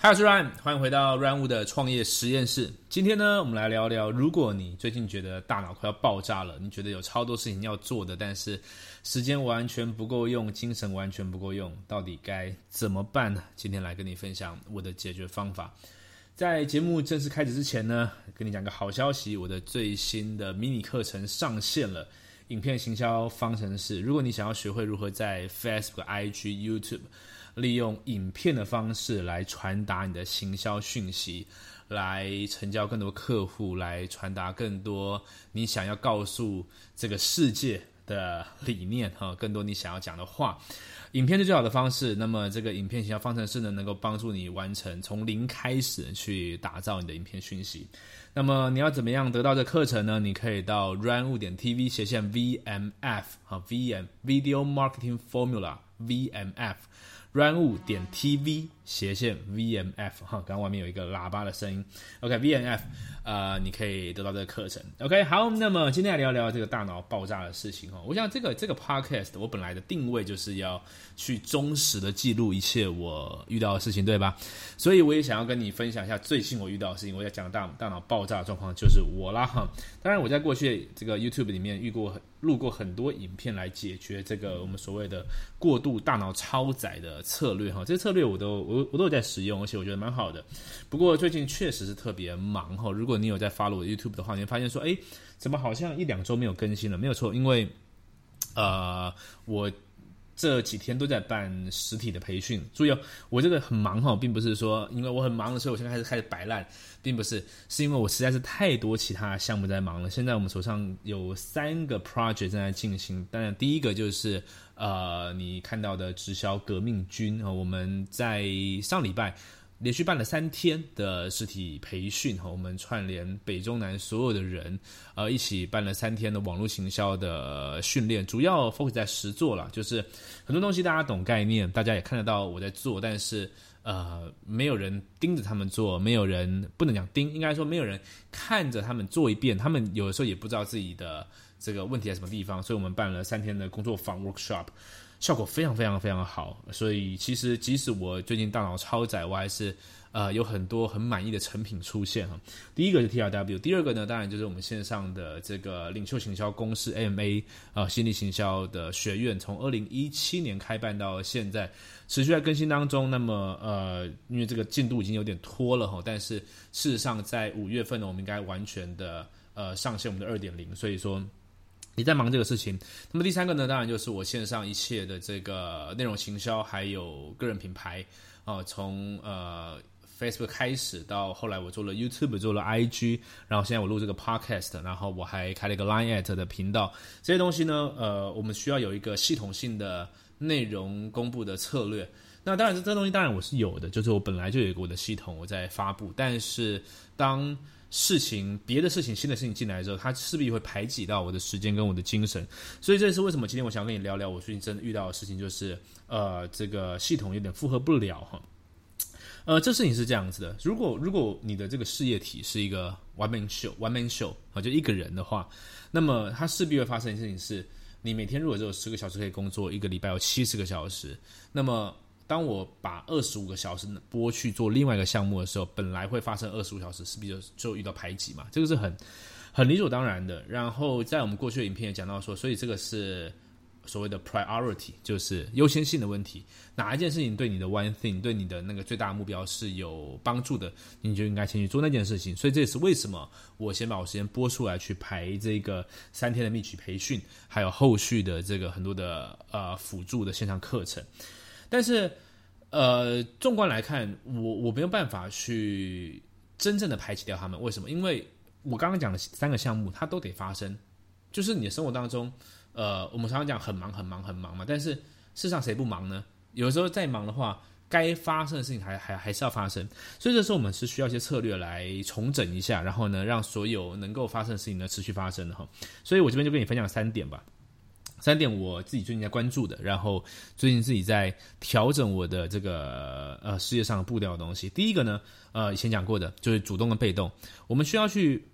嗨，我是 Ryan，欢迎回到 Ryan 的创业实验室。今天呢，我们来聊聊，如果你最近觉得大脑快要爆炸了，你觉得有超多事情要做的，但是时间完全不够用，精神完全不够用，到底该怎么办呢？今天来跟你分享我的解决方法。在节目正式开始之前呢，跟你讲个好消息，我的最新的迷你课程上线了，影片行销方程式。如果你想要学会如何在 Facebook、IG、YouTube 利用影片的方式来传达你的行销讯息，来成交更多客户，来传达更多你想要告诉这个世界的理念哈，更多你想要讲的话，影片是最好的方式。那么这个影片行销方程式呢，能够帮助你完成从零开始去打造你的影片讯息。那么你要怎么样得到这课程呢？你可以到 run 点 TV 斜线 VMF 哈 VM Video Marketing Formula VMF。软物点 TV 斜线 VMF 哈，刚刚外面有一个喇叭的声音。OK，VMF，呃，你可以得到这个课程。OK，好，那么今天来聊聊这个大脑爆炸的事情哈。我想这个这个 Podcast 我本来的定位就是要去忠实的记录一切我遇到的事情，对吧？所以我也想要跟你分享一下最近我遇到的事情。我要讲大大脑爆炸的状况就是我啦哈。当然我在过去这个 YouTube 里面遇过很录过很多影片来解决这个我们所谓的过度大脑超载的策略哈。这些策略我都我我我都有在使用，而且我觉得蛮好的。不过最近确实是特别忙哈。如果你有在 follow YouTube 的话，你会发现说，哎，怎么好像一两周没有更新了？没有错，因为呃我。这几天都在办实体的培训，注意哦，我这个很忙哈，并不是说因为我很忙的时候，我现在开始开始摆烂，并不是，是因为我实在是太多其他项目在忙了。现在我们手上有三个 project 正在进行，当然第一个就是呃你看到的直销革命军啊，我们在上礼拜。连续办了三天的实体培训哈，我们串联北中南所有的人，呃，一起办了三天的网络行销的训练，主要 focus 在实做了，就是很多东西大家懂概念，大家也看得到我在做，但是呃，没有人盯着他们做，没有人不能讲盯，应该说没有人看着他们做一遍，他们有的时候也不知道自己的这个问题在什么地方，所以我们办了三天的工作坊 workshop。效果非常非常非常好，所以其实即使我最近大脑超载，我还是呃有很多很满意的成品出现哈。第一个是 T R W，第二个呢，当然就是我们线上的这个领袖行销公司 M A 啊，心理行销的学院，从二零一七年开办到现在，持续在更新当中。那么呃，因为这个进度已经有点拖了哈，但是事实上在五月份呢，我们应该完全的呃上线我们的二点零，所以说。你在忙这个事情，那么第三个呢，当然就是我线上一切的这个内容行销，还有个人品牌啊，从呃 Facebook 开始到后来我做了 YouTube，做了 IG，然后现在我录这个 Podcast，然后我还开了一个 Line at 的频道，这些东西呢，呃，我们需要有一个系统性的内容公布的策略。那当然，这这东西当然我是有的，就是我本来就有我的系统我在发布，但是当事情，别的事情，新的事情进来之后，它势必会排挤到我的时间跟我的精神，所以这也是为什么今天我想跟你聊聊我最近真的遇到的事情，就是呃，这个系统有点负荷不了哈。呃，这事情是这样子的，如果如果你的这个事业体是一个 one man show，one man show 啊，就一个人的话，那么它势必会发生的事情是，你每天如果只有十个小时可以工作，一个礼拜有七十个小时，那么。当我把二十五个小时拨去做另外一个项目的时候，本来会发生二十五小时是比较就遇到排挤嘛，这个是很很理所当然的。然后在我们过去的影片也讲到说，所以这个是所谓的 priority，就是优先性的问题。哪一件事情对你的 one thing，对你的那个最大目标是有帮助的，你就应该先去做那件事情。所以这也是为什么我先把我时间拨出来去排这个三天的密集培训，还有后续的这个很多的呃辅助的线上课程。但是，呃，纵观来看，我我没有办法去真正的排挤掉他们。为什么？因为我刚刚讲的三个项目，它都得发生。就是你的生活当中，呃，我们常常讲很忙、很忙、很忙嘛。但是事实上，谁不忙呢？有时候再忙的话，该发生的事情还还还是要发生。所以这时候我们是需要一些策略来重整一下，然后呢，让所有能够发生的事情呢持续发生的哈。所以我这边就跟你分享三点吧。三点我自己最近在关注的，然后最近自己在调整我的这个呃事业上的步调的东西。第一个呢，呃，以前讲过的，就是主动跟被动。我们需要去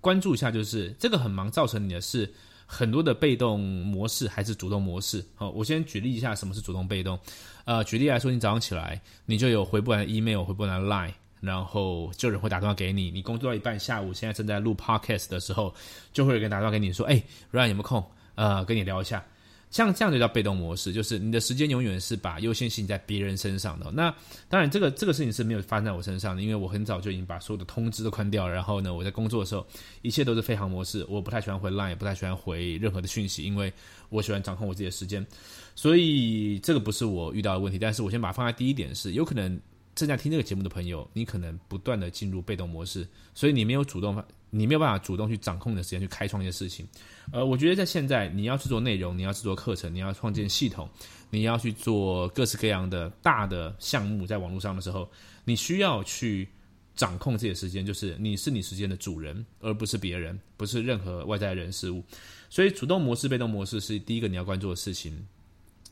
关注一下，就是这个很忙造成你的是很多的被动模式还是主动模式。好，我先举例一下什么是主动被动。呃，举例来说，你早上起来，你就有回不完的 email，回不完的 line，然后就有人会打电话给你。你工作到一半，下午现在正在录 podcast 的时候，就会有人打电话给你说：“哎，Ryan 有没有空？呃，跟你聊一下。”像这样就叫被动模式，就是你的时间永远是把优先性在别人身上的。那当然，这个这个事情是没有发生在我身上的，因为我很早就已经把所有的通知都关掉了。然后呢，我在工作的时候，一切都是飞行模式。我不太喜欢回 Line，也不太喜欢回任何的讯息，因为我喜欢掌控我自己的时间。所以这个不是我遇到的问题。但是我先把它放在第一点是，有可能正在听这个节目的朋友，你可能不断的进入被动模式，所以你没有主动。你没有办法主动去掌控你的时间去开创一些事情，呃，我觉得在现在你要去做内容，你要制作课程，你要创建系统，你要去做各式各样的大的项目，在网络上的时候，你需要去掌控自己的时间，就是你是你时间的主人，而不是别人，不是任何外在人事物。所以，主动模式、被动模式是第一个你要关注的事情。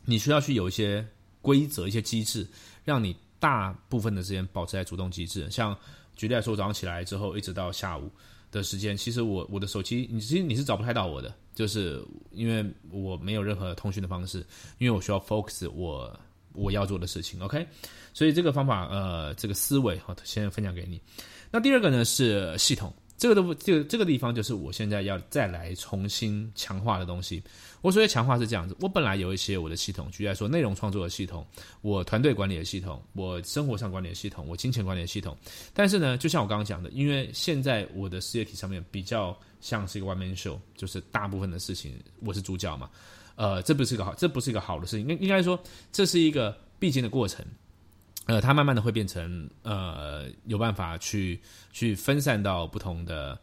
你需要去有一些规则、一些机制，让你大部分的时间保持在主动机制。像举例来说，早上起来之后，一直到下午。的时间，其实我我的手机，你其实你是找不太到我的，就是因为我没有任何通讯的方式，因为我需要 focus 我我要做的事情，OK，所以这个方法呃，这个思维好，先分享给你。那第二个呢是系统。这个都这个这个地方就是我现在要再来重新强化的东西。我所谓强化是这样子，我本来有一些我的系统，举例来说，内容创作的系统，我团队管理的系统，我生活上管理的系统，我金钱管理的系统。但是呢，就像我刚刚讲的，因为现在我的事业体上面比较像是一个 one man show，就是大部分的事情我是主角嘛。呃，这不是一个好，这不是一个好的事情。应应该说，这是一个必经的过程。呃，它慢慢的会变成呃，有办法去去分散到不同的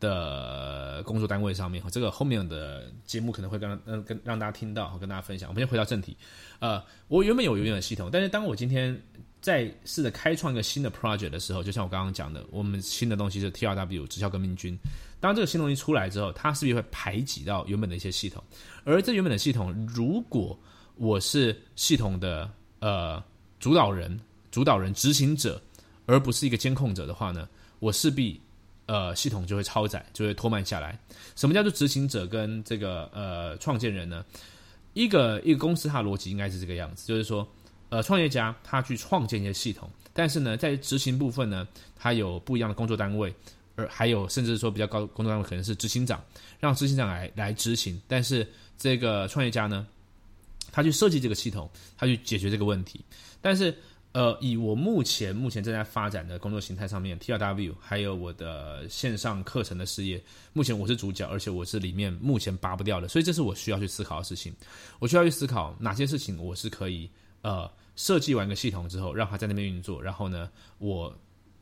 的工作单位上面。这个后面的节目可能会跟嗯跟让大家听到，跟大家分享。我们先回到正题。呃，我原本有永远的系统，但是当我今天在试着开创一个新的 project 的时候，就像我刚刚讲的，我们新的东西是 T R W 直销革命军。当这个新东西出来之后，它是不是会排挤到原本的一些系统？而这原本的系统，如果我是系统的呃。主导人、主导人、执行者，而不是一个监控者的话呢，我势必呃系统就会超载，就会拖慢下来。什么叫做执行者跟这个呃创建人呢？一个一个公司它的逻辑应该是这个样子，就是说呃创业家他去创建一些系统，但是呢在执行部分呢，他有不一样的工作单位，而还有甚至说比较高工作单位可能是执行长，让执行长来来执行，但是这个创业家呢，他去设计这个系统，他去解决这个问题。但是，呃，以我目前目前正在发展的工作形态上面，T R W 还有我的线上课程的事业，目前我是主角，而且我是里面目前拔不掉的，所以这是我需要去思考的事情。我需要去思考哪些事情我是可以呃设计完一个系统之后，让它在那边运作，然后呢，我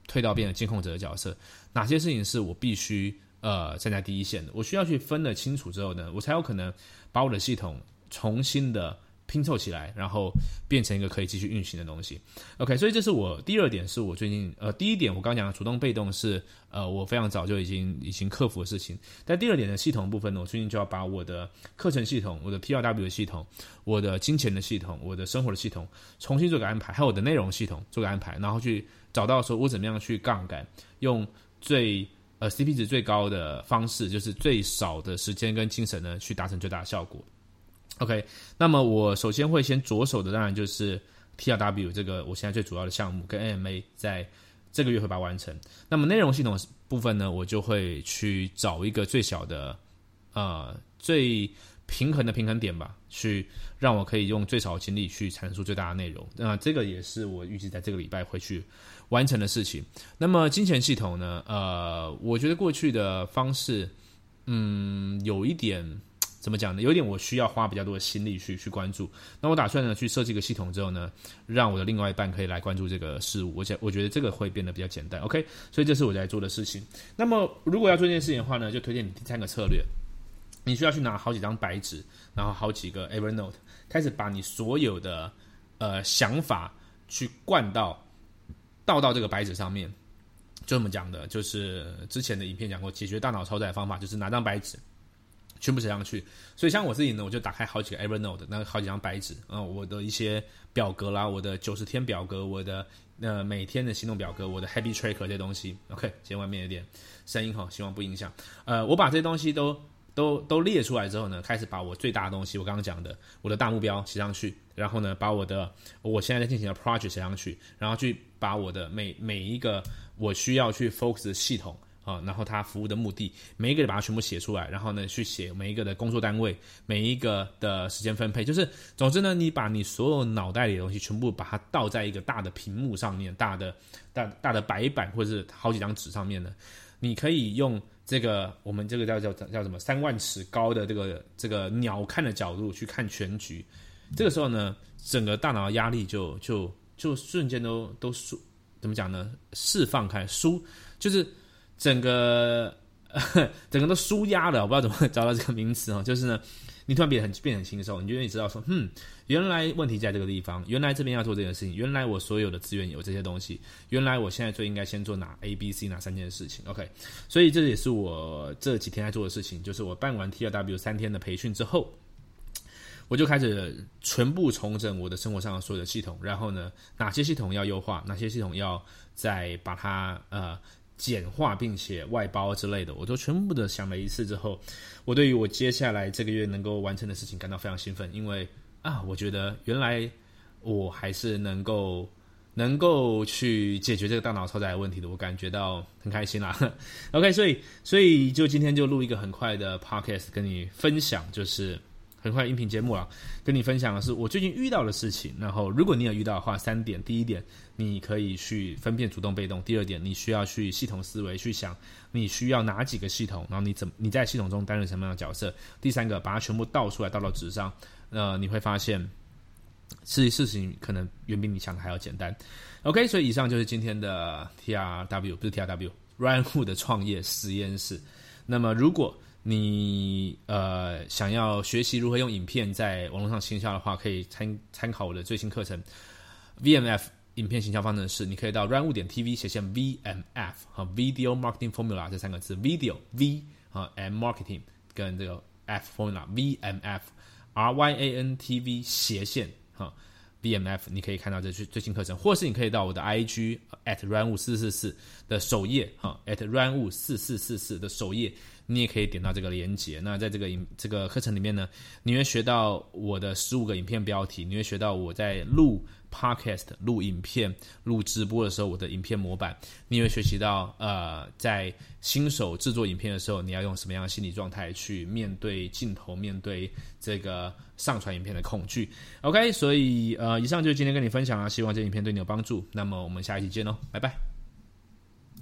退到变成监控者的角色。哪些事情是我必须呃站在第一线的？我需要去分得清楚之后呢，我才有可能把我的系统重新的。拼凑起来，然后变成一个可以继续运行的东西。OK，所以这是我第二点，是我最近呃第一点，我刚讲的主动被动是呃我非常早就已经已经克服的事情。但第二点的系统部分呢，我最近就要把我的课程系统、我的 PRW 的系统、我的金钱的系统、我的生活的系统重新做个安排，还有我的内容系统做个安排，然后去找到说我怎么样去杠杆，用最呃 CP 值最高的方式，就是最少的时间跟精神呢，去达成最大的效果。OK，那么我首先会先着手的，当然就是 TRW 这个我现在最主要的项目，跟 AMA 在这个月会把它完成。那么内容系统部分呢，我就会去找一个最小的、呃最平衡的平衡点吧，去让我可以用最少的精力去阐述最大的内容。那这个也是我预计在这个礼拜会去完成的事情。那么金钱系统呢，呃，我觉得过去的方式，嗯，有一点。怎么讲呢？有点我需要花比较多的心力去去关注。那我打算呢去设计个系统之后呢，让我的另外一半可以来关注这个事物。我想我觉得这个会变得比较简单。OK，所以这是我在做的事情。那么如果要做这件事情的话呢，就推荐你第三个策略。你需要去拿好几张白纸，然后好几个 Evernote，开始把你所有的呃想法去灌到倒到这个白纸上面。就这么讲的，就是之前的影片讲过，解决大脑超载的方法就是拿张白纸。全部写上去，所以像我自己呢，我就打开好几个 Evernote，那好几张白纸啊，我的一些表格啦，我的九十天表格，我的呃每天的行动表格，我的 Happy Tracker 这些东西，OK，今天外面有点声音哈，希望不影响。呃，我把这些东西都都都列出来之后呢，开始把我最大的东西，我刚刚讲的我的大目标写上去，然后呢，把我的我现在在进行的 project 写上去，然后去把我的每每一个我需要去 focus 的系统啊，然后他服务的目的，每一个把它全部写出来，然后呢，去写每一个的工作单位，每一个的时间分配，就是总之呢，你把你所有脑袋里的东西全部把它倒在一个大的屏幕上面，大的大大的白板或者是好几张纸上面呢，你可以用。这个我们这个叫叫叫什么三万尺高的这个这个鸟瞰的角度去看全局，这个时候呢，整个大脑压力就就就瞬间都都舒怎么讲呢？释放开舒，就是整个 整个都舒压了。我不知道怎么找到这个名词啊，就是呢。你突然变很变很轻松，你就愿意知道说，嗯，原来问题在这个地方，原来这边要做这件事情，原来我所有的资源有这些东西，原来我现在最应该先做哪 A、B、C 哪三件事情，OK，所以这也是我这几天在做的事情，就是我办完 T R W 三天的培训之后，我就开始全部重整我的生活上的所有的系统，然后呢，哪些系统要优化，哪些系统要再把它呃。简化并且外包之类的，我都全部的想了一次之后，我对于我接下来这个月能够完成的事情感到非常兴奋，因为啊，我觉得原来我还是能够能够去解决这个大脑超载的问题的，我感觉到很开心啦。OK，所以所以就今天就录一个很快的 Podcast 跟你分享，就是。很快音频节目了，跟你分享的是我最近遇到的事情。然后，如果你有遇到的话，三点：第一点，你可以去分辨主动被动；第二点，你需要去系统思维去想你需要哪几个系统，然后你怎你在系统中担任什么样的角色；第三个，把它全部倒出来倒到纸上，呃，你会发现，事事情可能远比你想的还要简单。OK，所以以上就是今天的 TRW，不是 TRW，Ryan Hu 的创业实验室。那么，如果你呃想要学习如何用影片在网络上行销的话，可以参参考我的最新课程。VMF 影片行销方程式。你可以到 run 点 TV 斜线 VMF 和 Video Marketing Formula 这三个字，Video V 啊 and Marketing 跟这个 F Formula VMF R Y A N T V 斜线。哈 VMF，你可以看到这最最新课程，或是你可以到我的 IG at run 四四四的首页。哈 at run 四四四四的首页。你也可以点到这个连接。那在这个影这个课程里面呢，你会学到我的十五个影片标题，你会学到我在录 podcast、录影片、录直播的时候我的影片模板，你会学习到呃，在新手制作影片的时候，你要用什么样的心理状态去面对镜头，面对这个上传影片的恐惧。OK，所以呃，以上就是今天跟你分享了，希望这影片对你有帮助。那么我们下一期见喽，拜拜。